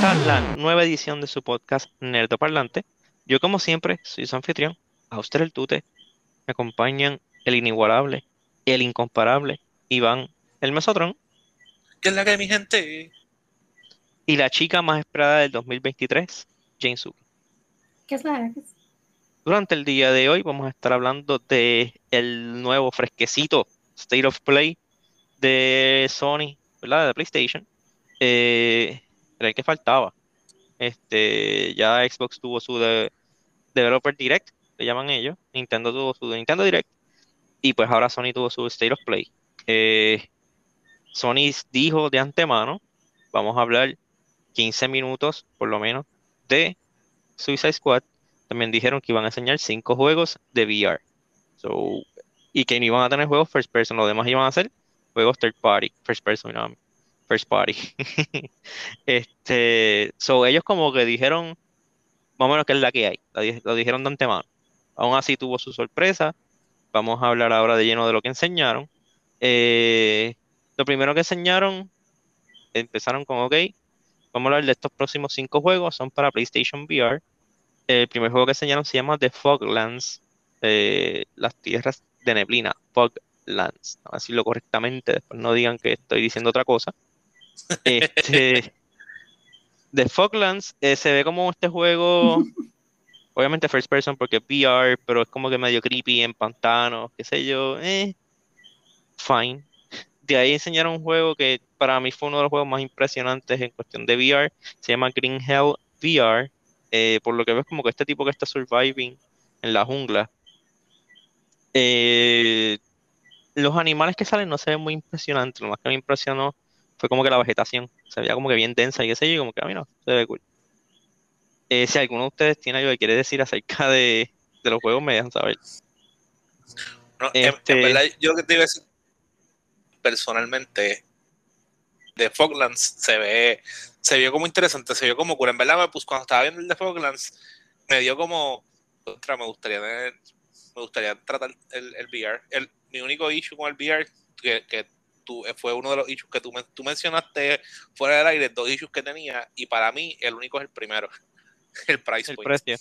Esta, la nueva edición de su podcast Nerdo Parlante. Yo, como siempre, soy su anfitrión, usted el Tute. Me acompañan el inigualable, el incomparable, Iván, el Mesotrón. ¿Qué es la que mi gente? Y la chica más esperada del 2023, Jane Suki. ¿Qué es la Durante el día de hoy vamos a estar hablando de el nuevo fresquecito State of Play de Sony, ¿verdad? De PlayStation. Eh, era el que faltaba. Este, ya Xbox tuvo su Developer Direct, le llaman ellos. Nintendo tuvo su Nintendo Direct. Y pues ahora Sony tuvo su State of Play. Eh, Sony dijo de antemano, vamos a hablar 15 minutos por lo menos de Suicide Squad. También dijeron que iban a enseñar 5 juegos de VR. y que no iban a tener juegos first person, los demás iban a ser juegos third party, first person, first party. este, so ellos como que dijeron, más o menos que es la que hay, lo dijeron de antemano. Aún así tuvo su sorpresa. Vamos a hablar ahora de lleno de lo que enseñaron. Eh, lo primero que enseñaron, empezaron con, ok, vamos a hablar de estos próximos cinco juegos, son para PlayStation VR. El primer juego que enseñaron se llama The Foglands, eh, las tierras de neblina, Foglands, a decirlo correctamente, después no digan que estoy diciendo otra cosa. Este, The Foglands eh, se ve como este juego, obviamente first person porque VR, pero es como que medio creepy en pantanos, qué sé yo, eh, fine de ahí enseñaron un juego que para mí fue uno de los juegos más impresionantes en cuestión de VR. Se llama Green Hell VR. Eh, por lo que ves como que este tipo que está surviving en la jungla. Eh, los animales que salen no se ven muy impresionantes. Lo más que me impresionó fue como que la vegetación. Se veía como que bien densa y qué sé yo, como que a mí no, se ve cool. Eh, si alguno de ustedes tiene algo que quiere decir acerca de, los juegos, me dejan saber. este, en, verdad, yo que te iba a decir personalmente de Foglands se ve, se vio como interesante, se vio como cura. En verdad, pues cuando estaba viendo el de Foglands, me dio como, otra, me gustaría me gustaría tratar el, el VR. El, mi único issue con el VR, que, que tú, fue uno de los issues que tú, tú mencionaste fuera del aire, dos issues que tenía, y para mí el único es el primero, el price el precio.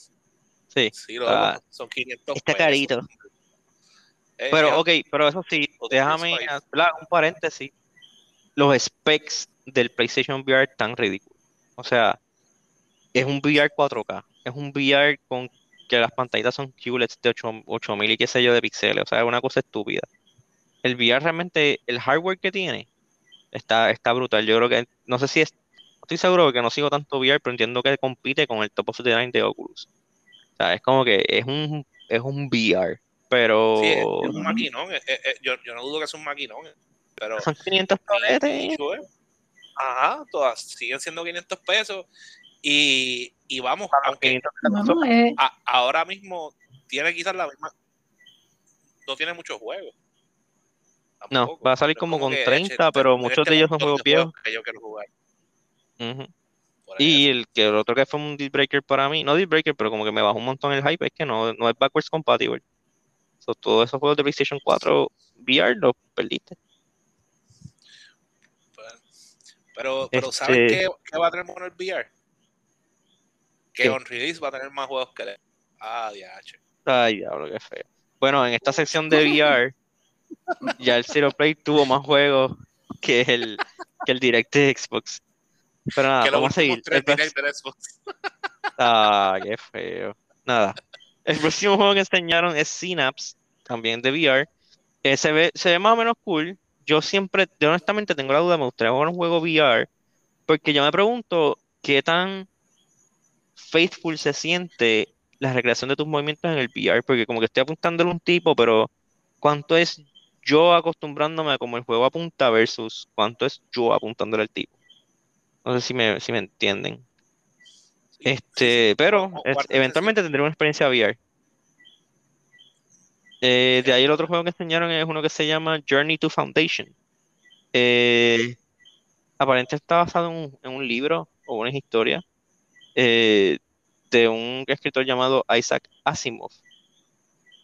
Sí, sí ah, son 500 Está carito. Eh, pero, ok, pero eso sí, déjame un paréntesis. Los specs del PlayStation VR están ridículos. O sea, es un VR 4K. Es un VR con que las pantallitas son QLEDs de 8000 y qué sé yo de píxeles. O sea, es una cosa estúpida. El VR realmente, el hardware que tiene, está, está brutal. Yo creo que, no sé si es, estoy seguro que no sigo tanto VR, pero entiendo que compite con el Top of the Line de Oculus. O sea, es como que es un, es un VR pero. Sí, es, un maquinón. yo, yo, no dudo que es un maquinón. Pero Son 500 pesos. Ajá, todas siguen siendo 500 pesos. Y, y vamos, aunque eh. ahora mismo tiene quizás la misma. No tiene muchos juegos. No, va a salir como con 30, pero muchos de ellos son juegos viejos. Que yo quiero jugar. Y el que el otro que fue un deal breaker para mí, no deal breaker, pero como que me bajó un montón el hype, es que no, no es backwards compatible todos esos juegos de PlayStation 4 VR los perdiste. Pero, pero ¿saben este qué, va a tener bueno el VR? Que on release va a tener más juegos que el. Ah, DH. Ay, diablo, qué feo. Bueno, en esta sección de VR, ya el Zero Play tuvo más juegos que el, que el Direct de Xbox. Pero nada, vamos a seguir. Ah, qué feo. Nada. El próximo juego que enseñaron es Synapse, también de VR. Eh, se, ve, se ve más o menos cool. Yo siempre, yo honestamente tengo la duda, me gustaría jugar un juego VR, porque yo me pregunto qué tan faithful se siente la recreación de tus movimientos en el VR, porque como que estoy apuntándole a un tipo, pero ¿cuánto es yo acostumbrándome a como el juego apunta versus cuánto es yo apuntándole al tipo? No sé si me, si me entienden. Este, pero eventualmente tendré una experiencia VR. Eh, de ahí el otro juego que enseñaron es uno que se llama Journey to Foundation. Eh, aparentemente está basado en un, libro o una historia eh, de un escritor llamado Isaac Asimov.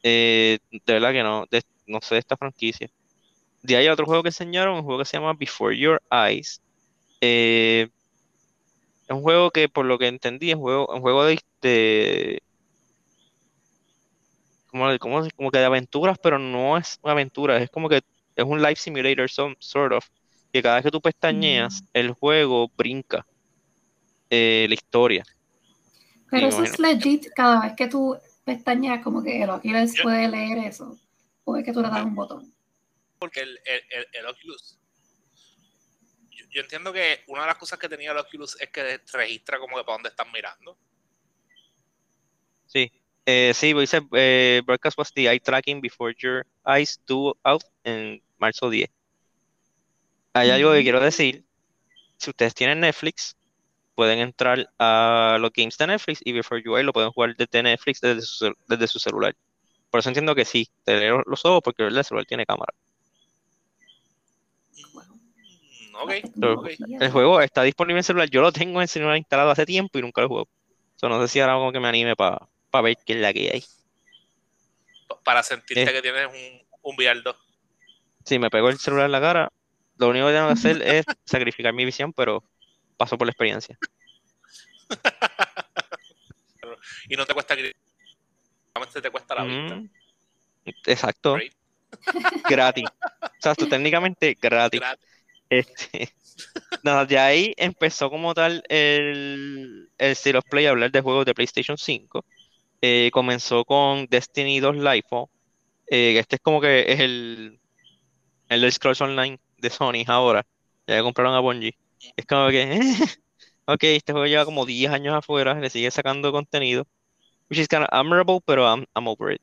De verdad que no, no sé de esta franquicia. De ahí el otro juego que enseñaron, un juego que se llama Before Your Eyes Es un juego que, por lo que entendí, es un juego, un juego de, de como, como, como que de aventuras, pero no es una aventura, es como que es un life simulator, some, sort of, que cada vez que tú pestañeas, Mm. el juego brinca eh, la historia. Pero eso es legit cada vez que tú pestañeas, como que el Oculus Yo- puede leer eso. O es que tú le das un botón. porque el, el, el- el Oculus. Yo, yo entiendo que una de las cosas que tenía el Oculus es que registra como que para dónde están mirando. Sí, eh, sí, dice, eh, broadcast was the eye tracking before your eyes do out en marzo 10. Hay algo que quiero decir. Si ustedes tienen Netflix, pueden entrar a los games de Netflix y Before You Eye lo pueden jugar desde Netflix desde su, desde su celular. Por eso entiendo que sí, te leo los ojos porque el celular tiene cámara. Mm, ok, La ok. tecnología. El juego está disponible en celular. Yo lo tengo en celular instalado hace tiempo y nunca lo juego. So, no sé si ahora como que me anime para ver qué es la que hay. Pa- Para sentirte Eh. que tienes un, un 2. Si me pego el celular en la cara, lo único que tengo que hacer es sacrificar mi visión, pero paso por la experiencia. Y no te cuesta solamente te cuesta la vista. Mm, exacto, Right? gratis. Exacto, técnicamente gratis. Gratis. Este, nada, de ahí empezó como tal el, el State of Play a hablar de juegos de PlayStation 5. Eh, comenzó con Destiny 2 Lightfall. Eh, este es como que es el, el Scrolls Online de Sony ahora. Ya compraron a Bungie. Es como que, ok, este juego lleva como 10 años afuera, le sigue sacando contenido. Which is kind of admirable, pero I'm, I'm over it.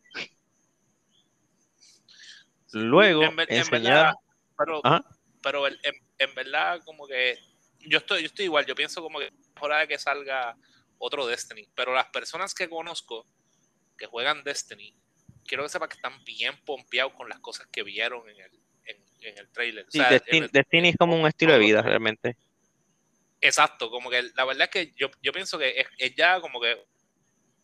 Luego En, verdad, pero, Ajá. pero en, en verdad, como que yo estoy, yo estoy igual. Yo pienso como que es hora de que salga otro Destiny. Pero las personas que conozco que juegan Destiny, quiero que sepan que están bien pompeados con las cosas que vieron en el, en, el trailer. O Sí, sea, Destiny, en el- Destiny es como un estilo de vida realmente. Exacto, como que la verdad es que yo, yo pienso que es, es ya como que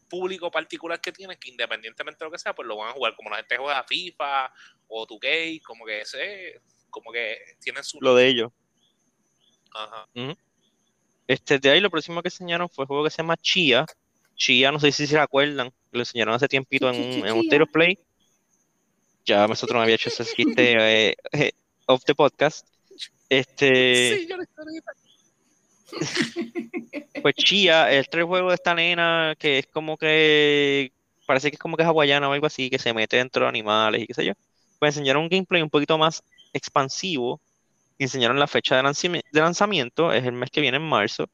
público particular que tiene que independientemente de lo que sea, pues lo van a jugar como la gente juega FIFA o 2K, como que ese, como que tienen su Lo de ellos. Ajá. Este, de ahí lo próximo que enseñaron fue un juego que se llama Chia. Chia, no sé si se acuerdan, lo enseñaron hace tiempito en un, en un Play. Ya nosotros no había hecho ese chiste eh, eh, off the podcast. Este, Sí, yo lo estoy ahorita. pues Chia, el tres juego de esta nena que es como que parece que es como que es hawaiana o algo así, que se mete dentro de animales y qué sé yo. Pues enseñaron un gameplay un poquito más expansivo. Enseñaron la fecha de lanzamiento, es el mes que viene en marzo.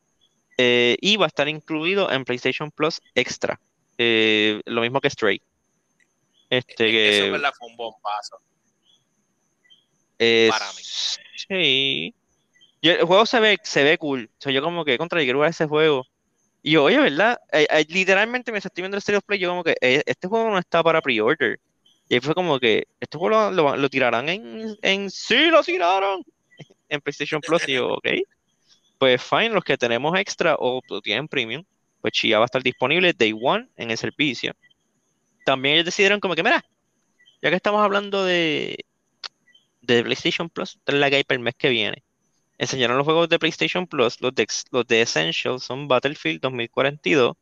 eh, y va a estar incluido en PlayStation Plus Extra. eh, lo mismo que Stray. Este Eso que en verdad fue un bombazo. eh, para mí. Sí. Y el juego se ve, se ve cool. O sea, yo como que contra yo quiero jugar ese juego. Y yo, oye, ¿verdad? Eh, eh, literalmente me estoy viendo el of Play, yo como que eh, este juego no está para pre-order. Y ahí fue como que, este juego lo, lo- lo tirarán en, en, sí, lo tiraron en PlayStation Plus. Y yo, ok. Pues fine, los que tenemos extra o lo tienen premium, pues Chia va a estar disponible day one en el servicio. También ellos decidieron como que, mira, ya que estamos hablando de, de PlayStation Plus, la que para el mes que viene. Enseñaron los juegos de PlayStation Plus, los de, los de Essential son Battlefield 2042,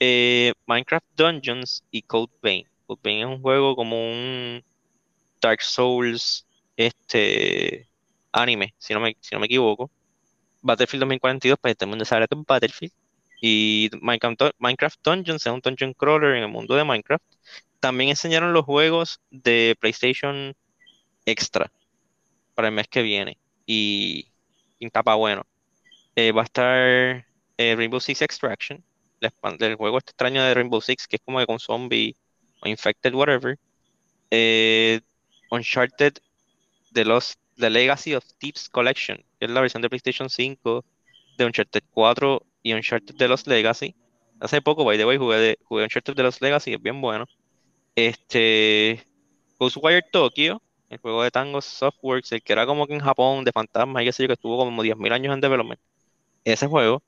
eh, Minecraft Dungeons y Code Vein. Code Vein es un juego como un Dark Souls este anime, si no me, si no me equivoco. Battlefield 2042, pues todo el mundo sabe que es Battlefield. Y Minecraft, Dungeons es un dungeon crawler en el mundo de Minecraft. También enseñaron los juegos de PlayStation Extra para el mes que viene. Y pinta pa' bueno. Eh, va a estar eh, Rainbow Six Extraction, del juego este extraño de Rainbow Six, que es como de con zombie o infected, whatever. Eh, Uncharted The Lost, The Legacy of Thieves Collection, es la versión de PlayStation 5 de Uncharted 4 y Uncharted The Lost Legacy. Hace poco, by the way, jugué, de, jugué Uncharted The Lost Legacy, es bien bueno. Este, Ghostwire Tokyo, el juego de Tango Softworks, el que era como que en Japón de fantasmas y qué sé yo, que estuvo como 10.000 años en development. Ese juego.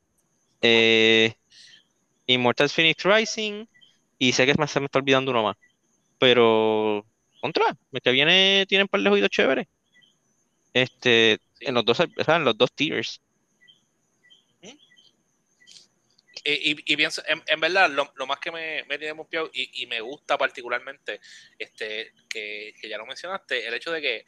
Eh, Immortals Phoenix Rising, y sé que me- se me está olvidando uno más. Pero, contra, el que viene tiene un par de juegos chéveres. Este, en los dos, o sea, en los dos tiers. Y, y- pienso, en, en verdad, lo, lo más que me, me tiene pompeado y, y me gusta particularmente, este, que, que ya lo mencionaste, el hecho de que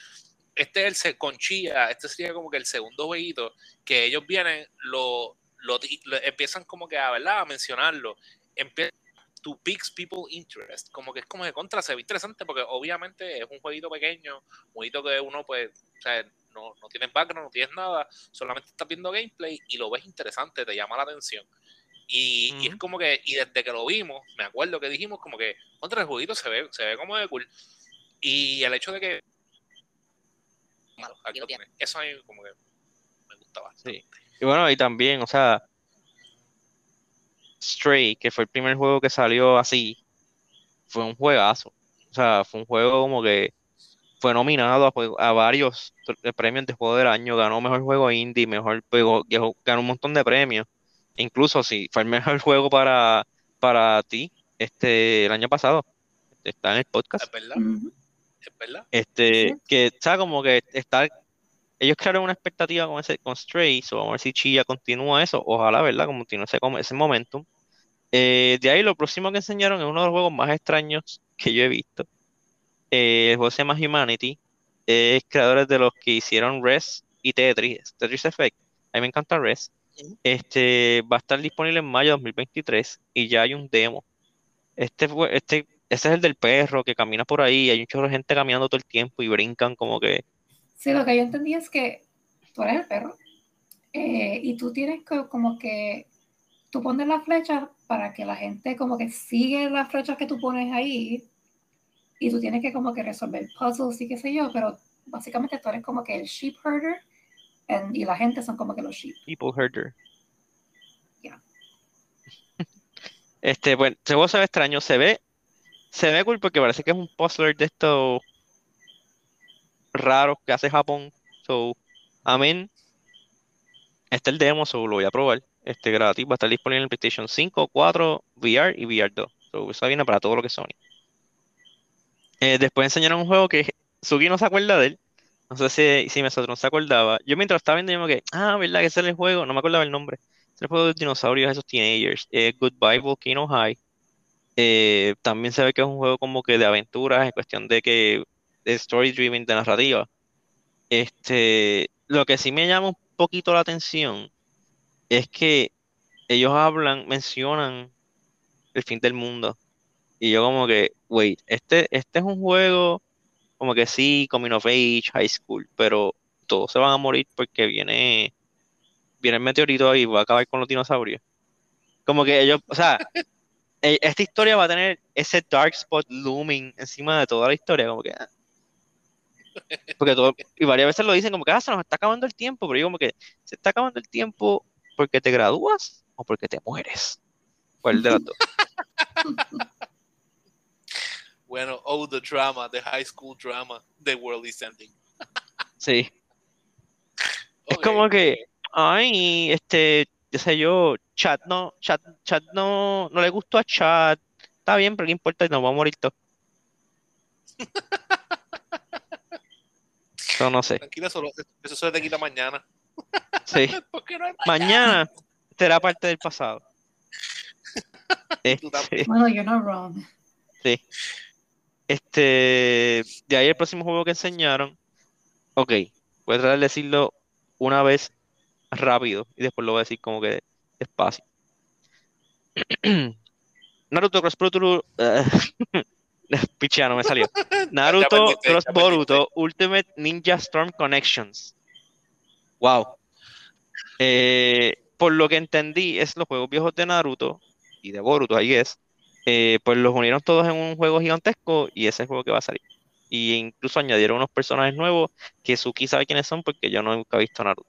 este es el se- con Chía, este sería como que el segundo jueguito, que ellos vienen, lo, lo, lo- empiezan como que a, ¿verdad? a mencionarlo, empiezan to piques people interest, como que es como de contra, se ve interesante porque obviamente es un jueguito pequeño, un jueguito que uno pues, o sea, no, no tienes background, no tienes nada, solamente estás viendo gameplay y lo ves interesante, te llama la atención. Y, y es como que, y desde que lo vimos, me acuerdo que dijimos como que contra el jueguito se ve, se ve como de cool. Y el hecho de que malo, aquí lo tienes. Eso a mí como que me gusta bastante. Y bueno, y también, o sea, Stray, que fue el primer juego que salió así, fue un juegazo. O sea, fue un juego como que fue nominado a, varios premios de juego del año, ganó mejor juego indie, mejor juego, ganó un montón de premios. Incluso si fue el mejor juego para, para ti este el año pasado. Está en el podcast. Es verdad, es verdad. Este, Sí. que, sea, como que está, ellos crearon una expectativa con ese, con Stray, so vamos a ver si Chilla continúa eso, ojalá, ¿verdad? Como continúe ese, ese momentum. Eh, de ahí lo próximo que enseñaron es uno de los juegos más extraños que yo he visto. Eh, el juego se llama Humanity, es creadores de los que hicieron Res y Tetris, Tetris Effect. A mí me encanta Res. Este va a estar disponible en mayo de 2023 y ya hay un demo. Este este, ese es el del perro que camina por ahí, hay un chorro de gente caminando todo el tiempo y brincan como que Sí, lo que yo entendí es que tú eres el perro eh, y tú tienes que como que tú pones las flechas para que la gente como que sigue las flechas que tú pones ahí y tú tienes que como que resolver puzzles y qué sé yo, pero básicamente tú eres como que el sheep herder and- y la gente son como que los sheep. People Herder. Ya. Este, bueno, se ve extraño, se ve, se ve cool porque parece que es un puzzler de estos raros que hace Japón. So, I mean, este es el demo, so lo voy a probar. Este gratis va a estar disponible en PlayStation 5, 4, VR y VR 2. So, eso viene para todo lo que es Sony. Eh, después enseñaron un juego que Sugi no se acuerda de él. No sé si, se acordaba. Yo mientras estaba viendo, yo me quedé, ah, ¿verdad? Que ese era el juego. No me acordaba el nombre. Es el juego de dinosaurios, esos teenagers. Eh, Goodbye Volcano High. Eh, también se ve que es un juego como que de aventuras, en cuestión de que de story driven, de narrativa. Este, lo que sí me llama un poquito la atención es que ellos hablan, mencionan el fin del mundo. Y yo como que, wait, este, este es un juego como que sí, coming of age, high school, pero todos se van a morir porque viene, viene el meteorito y va a acabar con los dinosaurios. Como que ellos, o sea, e- esta historia va a tener ese dark spot looming encima de toda la historia, como que... Porque todo, y varias veces lo dicen como que ah, se nos está acabando el tiempo, pero yo como que se está acabando el tiempo porque te gradúas o porque te mueres. ¿Cuál de las dos? Bueno, oh, the drama, the high school drama, the world is ending. Sí. Es como que, ay, este, qué sé yo, chat no, chat, chat no, no le gustó a chat. Está bien, pero qué importa, nos vamos a morir todos. Yo no sé. Tranquila, solo, eso se te quita mañana. Sí. No hay Mañana será parte del pasado. Este, Bueno, you're not wrong. sí. Este, de ahí el próximo juego que enseñaron. Ok, voy a tratar de decirlo una vez rápido y después lo voy a decir como que despacio. Naruto Cross Boruto. Pichea, no me salió. Naruto Cross Boruto Ultimate Ninja Storm Connections. Wow. Eh, por lo que entendí, es los juegos viejos de Naruto y de Boruto, ahí es. Eh, pues los unieron todos en un juego gigantesco y ese es el juego que va a salir. Y incluso añadieron unos personajes nuevos que Suki sabe quiénes son porque yo no nunca he visto Naruto.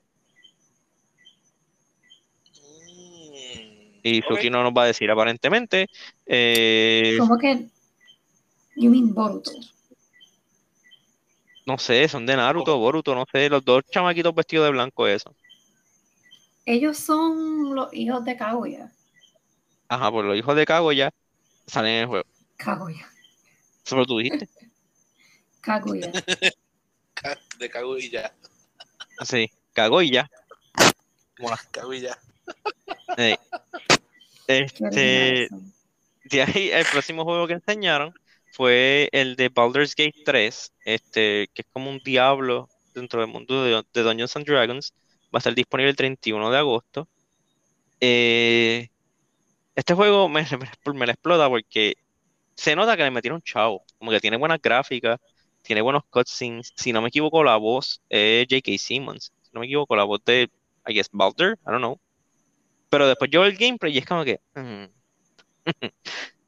Y. Suki no nos va a decir aparentemente. Eh, Como que you mean Boruto. no sé, son de Naruto, Boruto, no sé, los dos chamaquitos vestidos de blanco, eso. Ellos son los hijos de Kaguya. Ajá, pues los hijos de Kaguya salen en el juego. Kaguya. Eso lo tú dijiste. Kaguya. De cago y ya. Sí, Kaguya. Cago y ya. Eh, Este, de ahí, el próximo juego que enseñaron fue el de Baldur's Gate 3, este, que es como un diablo dentro del mundo de, de Dungeons and Dragons. Va a estar disponible el 31 de agosto. Eh, este juego me, me, me la explota porque se nota que le metieron chavo, como que tiene buenas gráficas, tiene buenos cutscenes. Si no me equivoco, la voz es J.K. Simmons. Si no me equivoco, la voz de, I guess, Baldur, I don't know. Pero después yo veo el gameplay y es como que. Mm,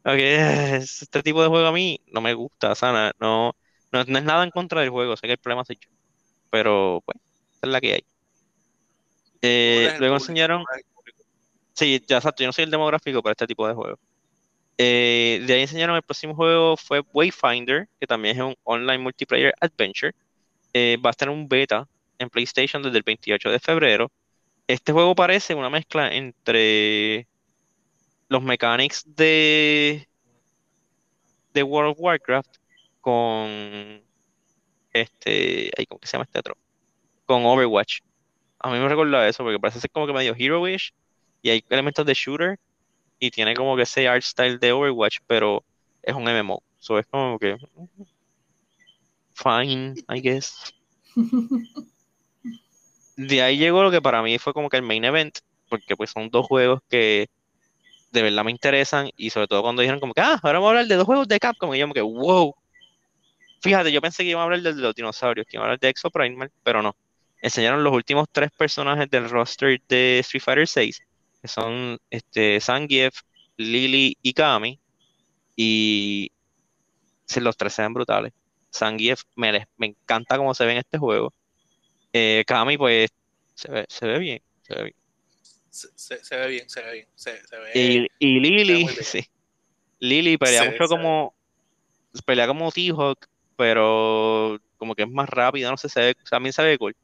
okay, este tipo de juego a mí no me gusta, o sea, no, no, no, es nada en contra del juego, sé que el problema es hecho. Pero, pues, esa es la que hay. Eh, luego enseñaron. Sí, ya exacto, yo no soy el demográfico para este tipo de juegos. Eh, de ahí enseñaron el próximo juego fue Wayfinder, que también es un online multiplayer adventure. Eh, va a estar en un beta en PlayStation desde el 28 de febrero. Este juego parece una mezcla entre los mechanics de, de World of Warcraft con este, ¿cómo que se llama este otro? Con Overwatch. A mí me recuerda eso porque parece ser como que medio Hero-ish y hay elementos de shooter y tiene como que ese art style de Overwatch, pero es un MMO. So es como que fine, I guess. De ahí llegó lo que para mí fue como que el main event, porque pues son dos juegos que de verdad me interesan y sobre todo cuando dijeron como que, ah, ahora vamos a hablar de dos juegos de Capcom y yo como que, wow. Fíjate, yo pensé que iba a hablar de los dinosaurios, que iba a hablar de Exo pero no. Enseñaron los últimos tres personajes del roster de Street Fighter 6 que son este, Zangief, Lily y Kami. Y los tres se ven brutales. Zangief me, me encanta cómo se ve en este juego. Eh, Kami, pues, se ve, se ve bien. Se ve bien. Se, ve bien, se ve bien. Se, ve, y, y, Lily, sí. Lily pelea mucho como. Pelea como T-Hawk, pero como que es más rápida, no sé, se ve, también se ve cool.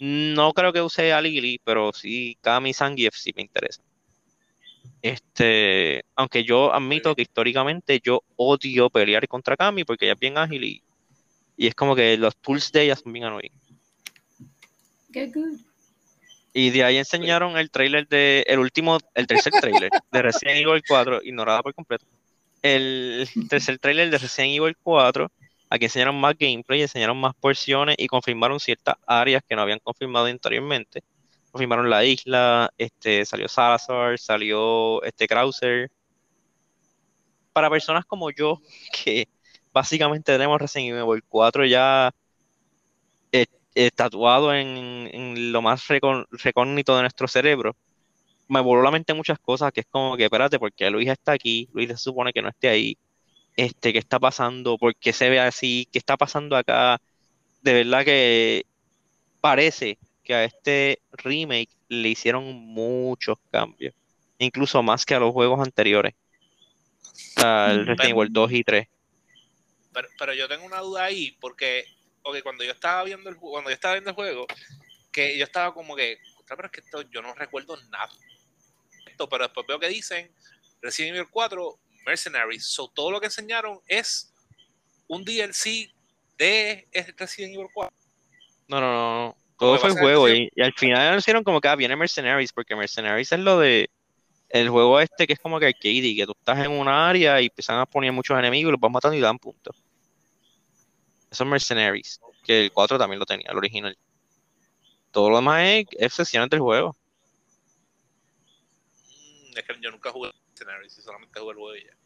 No creo que use a Lily, pero sí Kami y Zangief sí me interesa. Este, aunque yo admito que históricamente yo odio pelear contra Kami porque ella es bien ágil y, y es como que los pulls de ella son bien annoying. Y de ahí enseñaron el trailer de, el último, el tercer trailer de Resident Evil 4, ignorada por completo. El tercer trailer de Resident Evil 4 Aquí enseñaron más gameplay, enseñaron más porciones y confirmaron ciertas áreas que no habían confirmado anteriormente. Confirmaron la isla, este, salió Salazar, salió este Krauser. Para personas como yo, que básicamente tenemos Resident Evil 4 ya eh, eh, tatuado en, lo más recógnito de nuestro cerebro, me voló la mente muchas cosas que es como que, espérate, porque Luis está aquí, Luis se supone que no esté ahí este, qué está pasando, por qué se ve así, qué está pasando acá. De verdad que parece que a este remake le hicieron muchos cambios, incluso más que a los juegos anteriores, al Resident Evil 2 y 3. Pero, yo tengo una duda ahí, porque cuando yo estaba viendo el cuando yo estaba viendo el juego, que yo estaba como que, pero es que esto, yo no recuerdo nada. Esto, pero después veo que dicen Resident Evil 4 Mercenaries. So, todo lo que enseñaron es un DLC de Resident Evil 4. No, no, no. Todo fue el juego. Y, al final anunciaron como que ah, viene Mercenaries, porque Mercenaries es lo de el juego este que es como que arcade, que tú estás en una área y empiezan a poner muchos enemigos y los vas matando y dan puntos. Esos Mercenaries, que el 4 también lo tenía, el original. Todo lo demás es, es sesiones del juego. Mm, es que yo nunca jugué Mercenaries y solamente jugué el juego ya.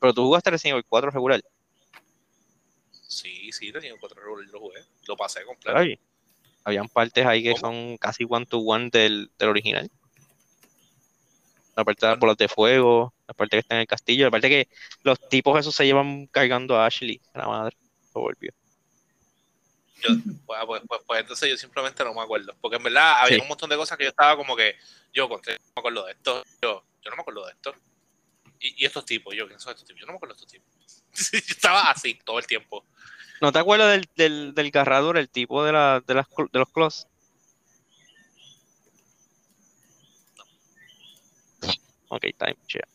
Pero tú jugaste Resident Evil 4 regular. Sí, sí, Resident Evil 4 regular lo jugué. Lo pasé completo. Ay, habían partes ahí que son casi one to one del, del original. La parte de las bolas de fuego, la parte que está en el castillo, la parte que los tipos esos se llevan cargando a Ashley, la madre. Lo volvió. Yo, pues, pues, pues, pues, entonces yo simplemente no me acuerdo. Porque en verdad había un montón de cosas que yo estaba como que, yo conté, no me acuerdo de esto, yo, yo no me acuerdo de esto. Y, estos tipos, yo, ¿quién son estos tipos? Yo no me acuerdo de estos tipos. yo estaba así todo el tiempo. ¿No te acuerdas del, del, del garrador, el tipo de, la, de, las, de los clos? No. Ok, time, yeah.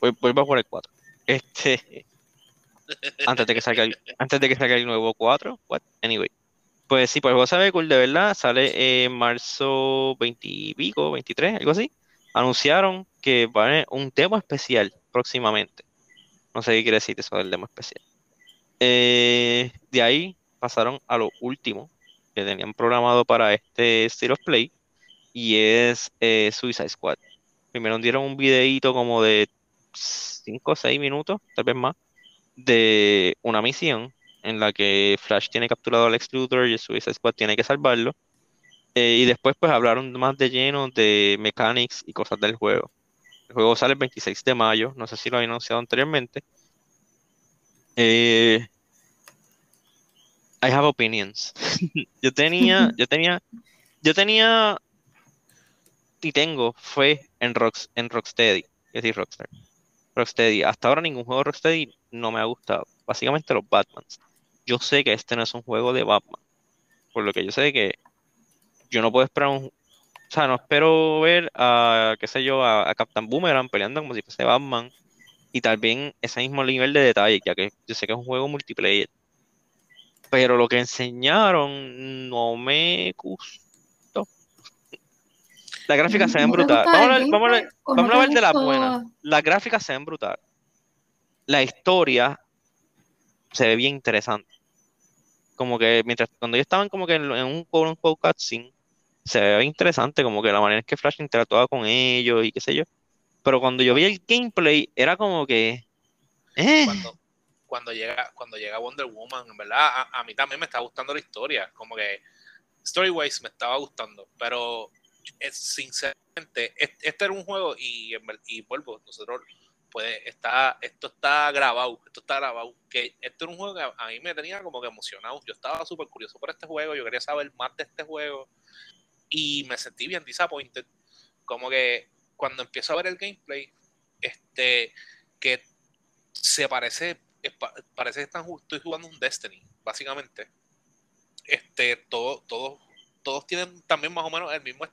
Voy, voy a por el 4. Este. Antes de que salga el, antes de que salga el nuevo 4. What? Anyway. Pues sí, pues el juego sabe cool, de verdad. Sale en marzo 20 y pico, 23, algo así. anunciaron que va a haber un demo especial próximamente. No sé qué quiere decir eso del demo especial. Eh, de ahí pasaron a lo último que tenían programado para este State of Play y es eh, Suicide Squad. Primero dieron un videíto como de 5 o 6 minutos, tal vez más, de una misión en la que Flash tiene capturado al Luthor y Suicide Squad tiene que salvarlo. Eh, y después pues hablaron más de lleno de mechanics y cosas del juego. El juego sale el 26 de mayo, no sé si lo había anunciado anteriormente. Eh, I have opinions. yo tenía, yo tenía, yo tenía y tengo fue en, Rocks, en Rocksteady, es decir, Rockstar. Rocksteady. Hasta ahora ningún juego de Rocksteady no me ha gustado. Básicamente los Batmans. Yo sé que este no es un juego de Batman. Por lo que yo sé que yo no puedo esperar un... O sea, no espero ver a, qué sé yo, a, Captain Boomerang peleando como si fuese Batman. Y vez ese mismo nivel de detalle, ya que yo sé que es un juego multiplayer. Pero lo que enseñaron no me gustó. Las gráficas se ven brutales. Vamos a, vamos a ver de la buena. Las gráficas se ven brutales. La historia se ve bien interesante. Como que mientras cuando ellos estaban como que en, un quote unquote cutscene, se ve interesante, como que la manera en que Flash interactuaba con ellos y qué sé yo. Pero cuando yo vi el gameplay, era como que. Eh. Cuando, cuando, llega, cuando llega Wonder Woman, en verdad, a, mí también me está gustando la historia. Como que Storywise me estaba gustando. Pero es, sinceramente, este, era un juego y, y vuelvo, nosotros pues está, esto está grabado, esto está grabado, que esto era un juego que a, mí me tenía como que emocionado, yo estaba súper curioso por este juego, yo quería saber más de este juego y me sentí bien disappointed, como que cuando empiezo a ver el gameplay, este, que se parece, parece que están, estoy jugando un Destiny, básicamente, este, todo, todo, todos tienen también más o menos el mismo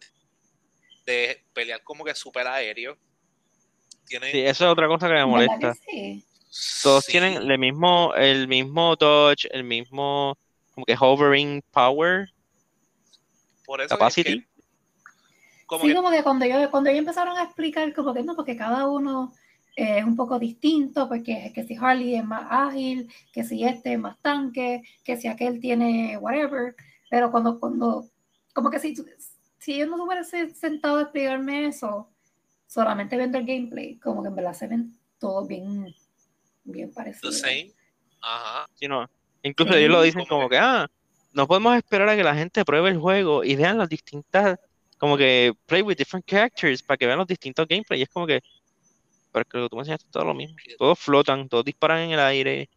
de pelear como que super aéreo, Sí, eso es otra cosa que me molesta. Todos tienen el mismo, el mismo touch, el mismo como que hovering power. Por eso capacity. sí, como que cuando ellos, cuando ellos empezaron a explicar como que no, porque cada uno es un poco distinto, porque que si Harley es más ágil, que si este es más tanque, que si aquel tiene whatever, pero cuando, cuando, como que si, si ellos no hubiesen sentado a explicarme eso, solamente viendo el gameplay, como que en verdad se ven todos bien, bien parecidos. Ajá. incluso ellos lo dicen como que, ah, no podemos esperar a que la gente pruebe el juego y vean las distintas, como que play with different characters para que vean los distintos gameplays. Y es como que, pero que tú me enseñaste todo lo mismo. Todos flotan, todos disparan en el aire.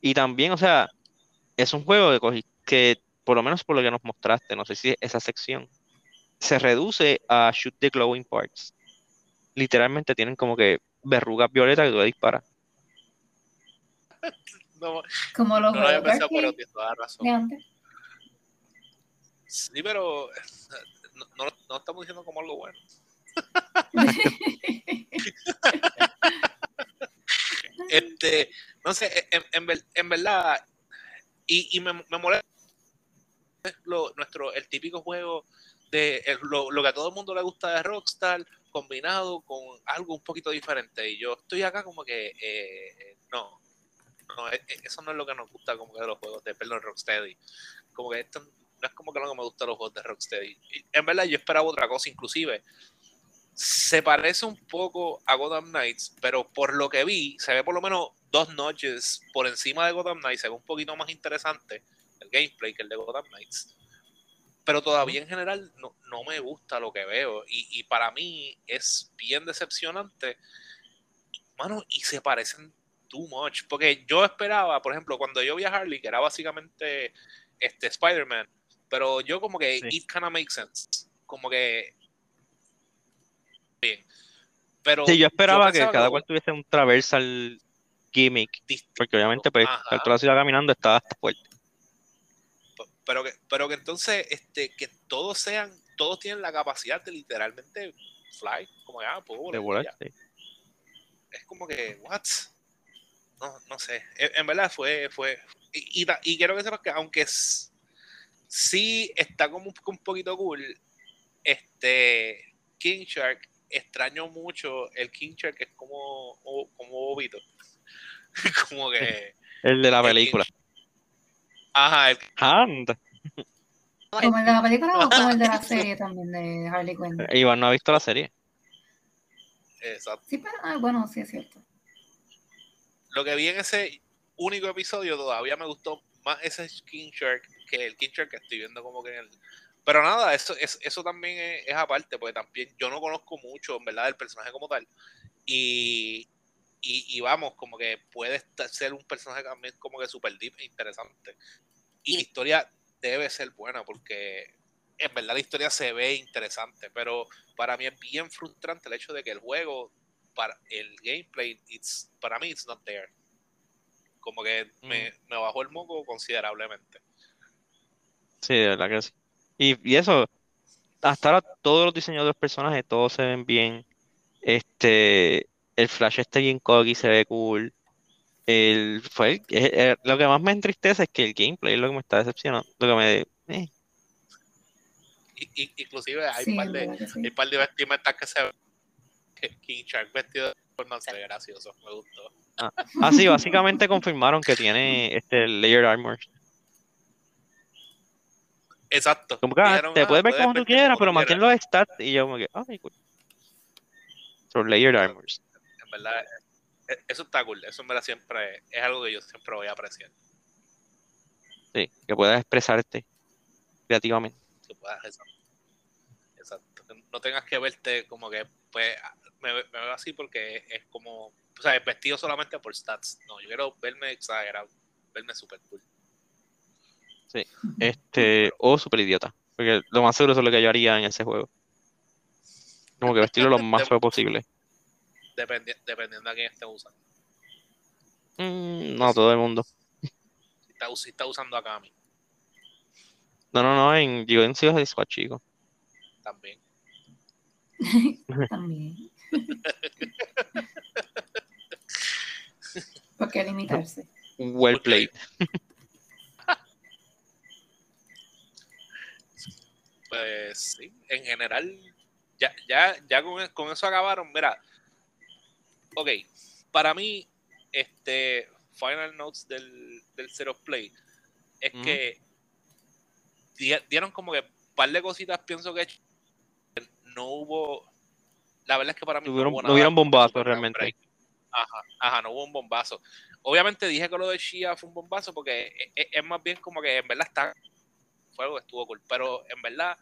Y también, o sea, es un juego que, que por lo menos por lo que nos mostraste, no sé si esa sección, se reduce a shoot the glowing parts literalmente tienen como que verrugas violetas que tú disparas. No, como los no lo había pensado, tienes toda razón. Sí, pero no, no, estamos diciendo como algo bueno. este, no sé, en, en, en verdad, y, y me, me molesta lo, nuestro, el típico juego de lo, lo, que a todo el mundo le gusta de Rockstar, combinado con algo un poquito diferente. Y yo estoy acá como que, eh, no, no, e, e, eso no es lo que nos gusta como que de los juegos de, perdón, Rocksteady. Como que esto no es como que lo que me gusta de los juegos de Rocksteady. en verdad yo esperaba otra cosa, inclusive. Se parece un poco a Gotham Knights, pero por lo que vi, se ve por lo menos dos noches por encima de Gotham Knights, se ve un poquito más interesante el gameplay que el de Gotham Knights pero todavía en general no, me gusta lo que veo. Y, para mí es bien decepcionante. Mano, y se parecen too much, porque yo esperaba, por ejemplo, cuando yo vi a Harley, que era básicamente este Spider-Man, pero yo como que it kind of makes sense, como que bien. Pero sí, yo esperaba que cada cual tuviese un traversal gimmick, porque obviamente pues la ciudad caminando estaba hasta fuerte pero que, pero que entonces este, que todos sean, todos tienen la capacidad de literalmente fly, como ya, pues, Es como que, what? No, no sé. En, verdad fue, fue, y, y, quiero que sepas que aunque es, sí está como un, un poquito cool, este, King Shark extraño mucho el Kincher, que es como, como bobito. como que. El de la película. Ajá, el. Hand. ¿Como el de la película o como el de la serie también de Harley Quinn? Iván no ha visto la serie. Exacto. Sí, pero ah, bueno, sí es cierto. Lo que vi en ese único episodio todavía me gustó más ese King Shark que el King Shark que estoy viendo como que en el... Pero nada, eso, es, eso también es, es aparte, porque también yo no conozco mucho, en verdad, del personaje como tal. Y, y, y, vamos, como que puede ser un personaje también como que super deep e interesante. Y la historia debe ser buena porque en verdad la historia se ve interesante, pero para mí es bien frustrante el hecho de que el juego, para el gameplay, it's, para mí it's not there. Como que me, me bajó el moco considerablemente. Sí, de verdad que sí. Y, y eso, hasta ahora todos los diseños de los personajes, todos se ven bien. Este, el Flash está bien cocky, se ve cool. El, fue lo que más me entristece es que el gameplay es lo que me está decepcionando. Lo que me. Eh. Y, inclusive hay un par de, sí. hay par de vestimentas que se ven. King Shark vestido de forma se ve gracioso, me gustó. Ah, ah, sí, básicamente confirmaron que tiene este layered armor. Exacto. Como que, ah, te puedes ver como tú quieras, pero mantén los stats. Y yo, como que, ay, cool. Son layered armors. En verdad, e, eso está cool. Eso en verdad siempre es algo que yo siempre voy a apreciar. Sí, que puedas expresarte creativamente. Que puedas, exacto. exacto. No tengas que verte como que, pues, me, me veo así porque es como, o sea, es vestido solamente por stats. No, yo quiero verme exagerado, verme super cool. Sí, este, o super idiota. Porque lo más seguro es lo que yo haría en ese juego. Como que vestirlo lo más feo posible. Dependi dependiendo a quién esté usando. Mm, no, todo el mundo. Si está, si está usando a Kami. No, no, no, en, yo en Ciudad de Squad, chico. También. También. ¿Por qué limitarse? Well played. pues sí, en general, ya, ya, ya con, con, eso acabaron. Mira, ok, para mí, este Final Notes del, del Zero Play es mm. que dieron como que un par de cositas, pienso que no hubo. La verdad es que para mí Tuvieron, no hubo hubieron bombazos realmente. Ajá, ajá, no hubo un bombazo. Obviamente dije que lo de Shia fue un bombazo porque es, es más bien como que en verdad está fuego estuvo cool, pero en verdad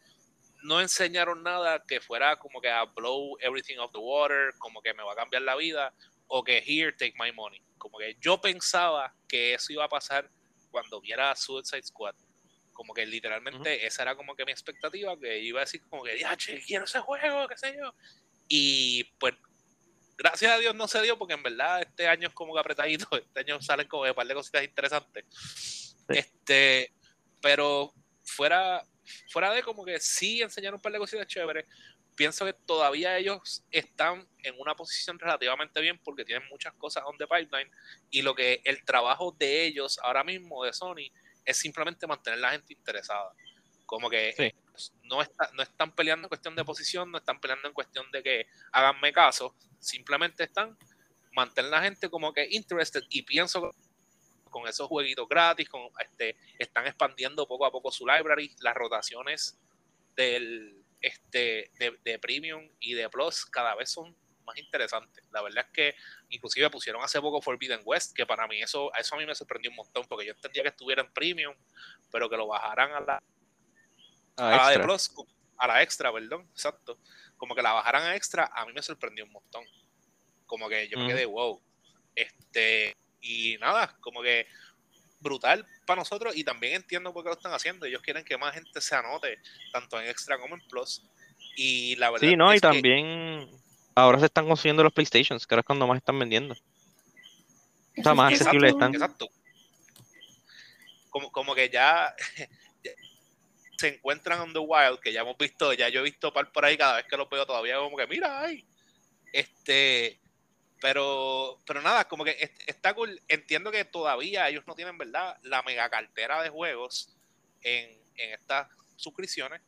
no enseñaron nada que fuera como que a blow everything off the water, como que me va a cambiar la vida, o que here, take my money. Como que yo pensaba que eso iba a pasar cuando viera Suicide Squad. Como que literalmente uh -huh. esa era como que mi expectativa, que iba a decir como que, ya, che, quiero ese juego, qué sé yo. Y pues, gracias a Dios no se dio, porque en verdad este año es como que apretadito, este año salen como un par de cositas interesantes. Sí. Este, pero fuera, fuera de como que sí enseñaron un par de cositas chéveres, pienso que todavía ellos están en una posición relativamente bien porque tienen muchas cosas on the pipeline y lo que el trabajo de ellos ahora mismo de Sony es simplemente mantener la gente interesada. Como que sí. no, está, no están peleando en cuestión de posición, no están peleando en cuestión de que háganme caso, simplemente están mantener la gente como que interested y pienso que con esos jueguitos gratis, con este, están expandiendo poco a poco su library, las rotaciones del este de, de Premium y de Plus cada vez son más interesantes. La verdad es que inclusive pusieron hace poco Forbidden West, que para mí eso, eso a mí me sorprendió un montón, porque yo entendía que estuviera en Premium, pero que lo bajaran a la, a, a la de Plus, a la extra, perdón, exacto. Como que la bajaran a extra, a mí me sorprendió un montón. Como que yo mm. me quedé, wow. Este, y nada, como que brutal para nosotros y también entiendo por qué lo están haciendo. Ellos quieren que más gente se anote, tanto en Extra como en Plus. Y la verdad Sí, no, es y también ahora se están consiguiendo los PlayStations, que ahora es cuando más están vendiendo. O sea, más accesibles están. Exacto. Como, como que ya, ya, se encuentran on the wild, que ya hemos visto, ya yo he visto par por ahí cada vez que los veo todavía como que mira, ay, este, pero, pero nada, como que está cool. Entiendo que todavía ellos no tienen, ¿verdad? La mega cartera de juegos en, en estas suscripciones.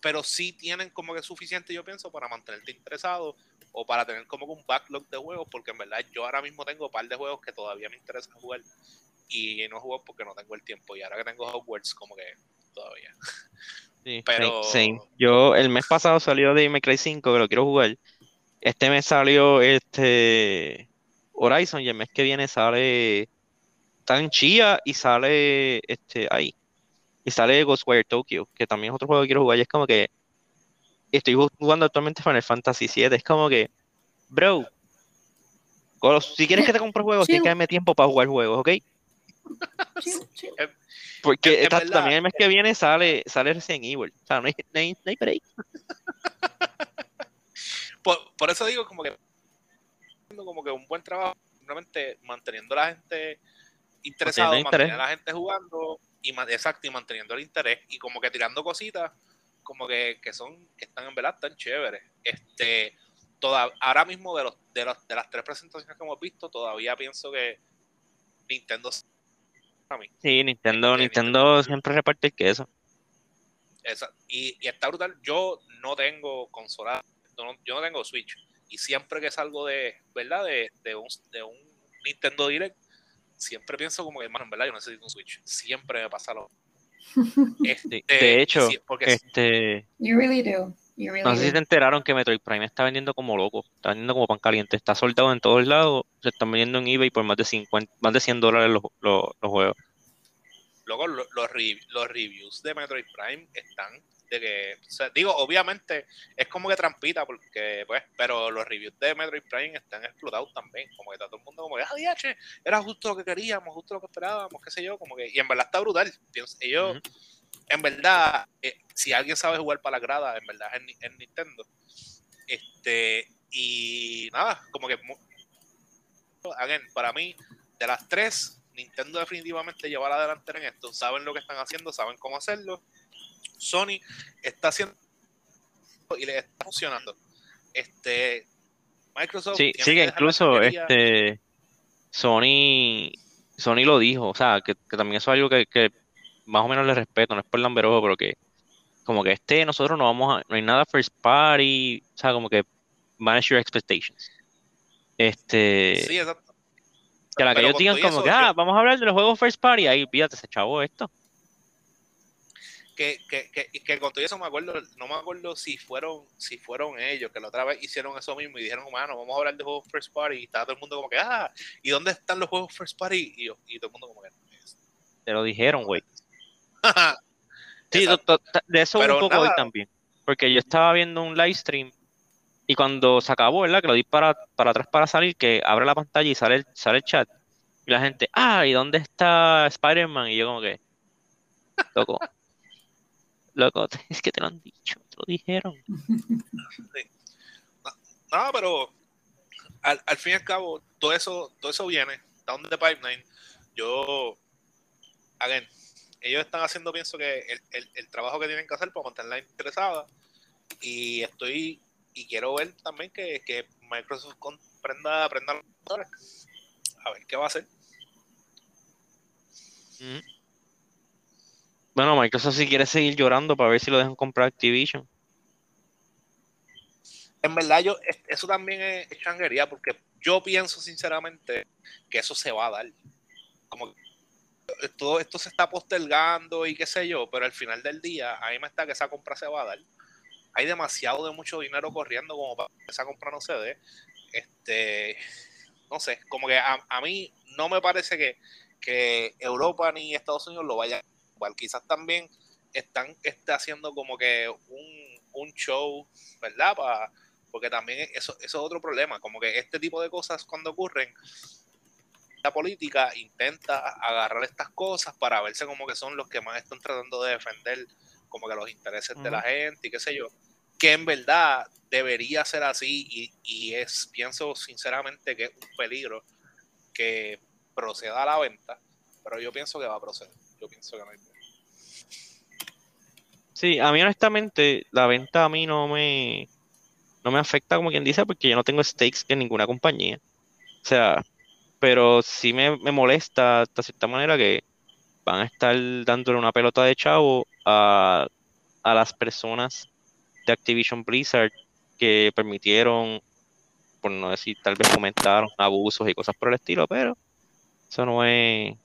pero sí tienen como que suficiente, yo pienso, para mantenerte interesado o para tener como que un backlog de juegos, porque en verdad yo ahora mismo tengo un par de juegos que todavía me interesa jugar y no juego porque no tengo el tiempo. Y ahora que tengo Hogwarts, como que todavía. Sí, Pero- same. Yo el mes pasado salió de May Cry 5, que lo quiero jugar. Este mes salió este Horizon y el mes que viene sale está en Chía y sale este ahí. Y sale Ghostwire Tokyo, que también es otro juego que quiero jugar. Y es como que estoy jugando actualmente Final Fantasy VII. Es como que, bro, si quieres que te compre juegos, tienes que darme tiempo para jugar juegos, ¿ok? Chill. Porque esta- también el mes que viene sale, sale Resident Evil. O sea, no hay, no hay, no hay break. Por, por eso digo como que como que un buen trabajo, simplemente manteniendo a la gente interesada, Manteniendo a la gente jugando, y exacto, y manteniendo el interés, y como que tirando cositas, como que, que son, que están en verdad tan chéveres. Este, toda, ahora mismo de los, de los, de las tres presentaciones que hemos visto, todavía pienso que Nintendo a mí. Sí, Nintendo, Este, Nintendo Nintendo- siempre reparte el queso. Esa- y, y está brutal. Yo no tengo consola, no- yo no tengo Switch. Y siempre que salgo de, ¿verdad? De, de, un, de un Nintendo Direct, siempre pienso como que, hermano, en verdad yo necesito un Switch. Siempre me pasa lo Este, de hecho, sí, porque Este, You really do. You really no sé si te enteraron que Metroid Prime está vendiendo como loco, está vendiendo como pan caliente, está soldado en todos lados, se están vendiendo en eBay por más de 50, más de 100 dólares los, los, los juegos. luego lo- los, los reviews de Metroid Prime están de que, o sea, digo, obviamente es como que trampita, porque, pues, pero los reviews de Metroid Prime están explotados también, como que está todo el mundo como que, ah, diache, era justo lo que queríamos, justo lo que esperábamos, qué sé yo, como que, y en verdad está brutal, pienso- ellos, en verdad, eh, si alguien sabe jugar para la grada, en verdad es, Ni- es Nintendo, este, y nada, como que, again, para mí, de las tres, Nintendo definitivamente lleva la delantera en esto. Saben lo que están haciendo, saben cómo hacerlo. Sony está haciendo y le está funcionando. Este Microsoft Sí, sí, que incluso este Sony, Sony lo dijo, o sea, que, que también eso es algo que, que más o menos le respeto, no es por lamberojo, pero que como que este nosotros no vamos a, no hay nada first party, o sea, como que manage your expectations. Este, Sí, exacto. que la que ellos digan como eso, que, ah, yo- vamos a hablar de los juegos first party, ahí pídate ese chavo esto. Que, que, que, que con todo eso me acuerdo, no me acuerdo si fueron, si fueron ellos, que la otra vez hicieron eso mismo y dijeron, mano, vamos a hablar de juegos first party, y estaba todo el mundo como que, ah, ¿y dónde están los juegos first party? Y, yo, y todo el mundo como que, Te lo dijeron, güey. Sí, de eso Pero un poco hoy también. Porque yo estaba viendo un live stream y cuando se acabó, ¿verdad? Que lo di para, para atrás para salir, que abre la pantalla y sale el, sale el chat. Y la gente, ah, ¿y dónde está Spider-Man? Y yo como que, loco, loco, es que te lo han dicho, te lo dijeron. No, pero al, al fin y al cabo, todo eso, todo eso viene, down the pipeline. Yo, again, ellos están haciendo, pienso que el, el- el trabajo que tienen que hacer para mantenerla interesada. Y estoy, y quiero ver también que, que Microsoft comprenda, aprenda los motores. A ver qué va a hacer. Ujú. Bueno, Microsoft si quiere seguir llorando para ver si lo dejan comprar Activision. En verdad, yo, es- eso también es, es changuería, porque yo pienso sinceramente que eso se va a dar. Como que todo esto se está postergando y qué sé yo, pero al final del día, ahí me está que esa compra se va a dar. Hay demasiado de mucho dinero corriendo como para que esa compra no se dé. Este, no sé, como que a, a mí no me parece que, que Europa ni Estados Unidos lo vayan a igual. Quizás también están está haciendo como que un, un show, ¿verdad? Para porque también eso, eso es otro problema, como que este tipo de cosas cuando ocurren, la política intenta agarrar estas cosas para verse como que son los que más están tratando de defender como que los intereses de la gente y qué sé yo, que en verdad debería ser así y, y es, pienso sinceramente que es un peligro que proceda a la venta, pero yo pienso que va a proceder, yo pienso que no hay Sí, a mí honestamente la venta a mí no me no me afecta como quien dice porque yo no tengo stakes en ninguna compañía. O sea, pero sí me, me molesta de cierta manera que van a estar dándole una pelota de chavo a, a las personas de Activision Blizzard que permitieron, por no decir, tal vez fomentaron abusos y cosas por el estilo, pero eso no es,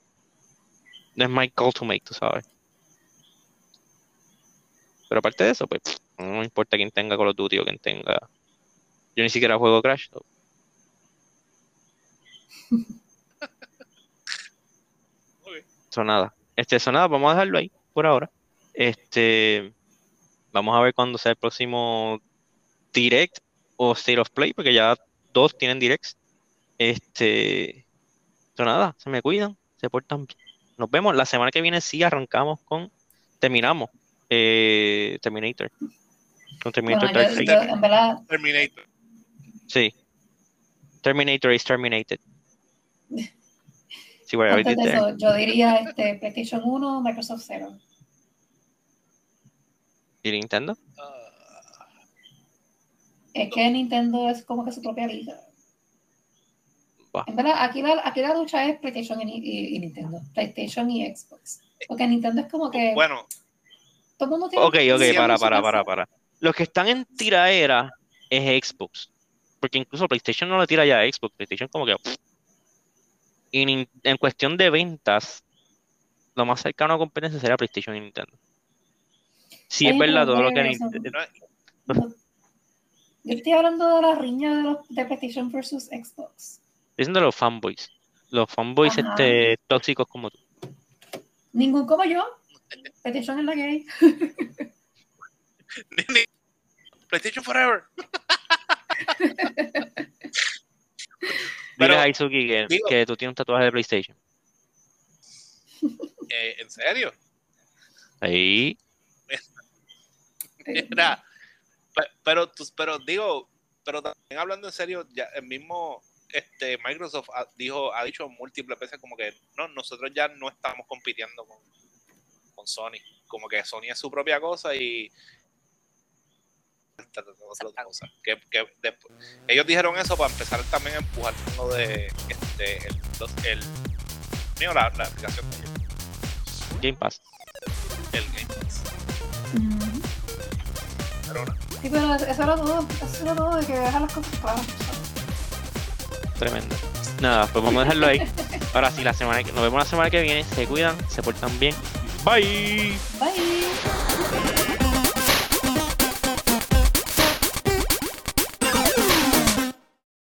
no es my call to make, tú sabes. Pero aparte de eso, pues no me importa quién tenga Call of Duty o quién tenga. Yo ni siquiera juego Crash. so. Ok. Eso nada. Este, eso nada, vamos a dejarlo ahí por ahora. Este, vamos a ver cuándo sea el próximo Direct o State of Play, porque ya dos tienen Directs. Este, eso nada, se me cuidan, se portan bien. Nos vemos la semana que viene. Sí, arrancamos con, terminamos eh, Terminator. Con Terminator Bueno, Dark yo, Fate. yo, en verdad, Terminator. Sí. Terminator is terminated. Sí, where antes de eso, yo diría este, PlayStation 1, Microsoft 0. ¿Y Nintendo? Es que Nintendo es como que su propia liga. En verdad, aquí la, aquí la lucha es PlayStation y, y- y Nintendo. PlayStation y Xbox. Porque Nintendo es como que bueno, todo el mundo tiene. Ok, ok, Sí, para, para, para, para. Los que están en tiraera es Xbox. Porque incluso PlayStation no le tira ya a Xbox. PlayStation como que... pff. Y nin- en cuestión de ventas, lo más cercano a competencia sería PlayStation y Nintendo. Si es Oye, verdad todo lo que... ¿qué es? Nintendo- No. Yo estoy hablando de la riña de, los, de PlayStation versus Xbox. Dicen de los fanboys. Los fanboys Ajá. este, tóxicos como tú. Ningún como yo. PlayStation es la gay. PlayStation Forever. Pero, a Izuki que, digo- que tú tienes un tatuaje de PlayStation. eh, ¿En serio? Ahí. Mira, pe- pero, pero digo, pero también hablando en serio, ya el mismo este, Microsoft ha, dijo, ha dicho múltiples veces como que no, nosotros ya no estamos compitiendo con, con Sony. Como que Sony es su propia cosa y de otra cosa. Que, que después- ellos dijeron eso para empezar también a empujar lo de este, el, el, digo, la, la aplicación de ellos, Game Pass. el Game Pass. Pero no. Sí, pero eso era todo. Eso era todo de que dejar las cosas claras. Tremendo. Nada, pues vamos a dejarlo ahí. Ahora sí, la semana que, nos vemos la semana que viene. Se cuidan, se portan bien. Bye. Bye.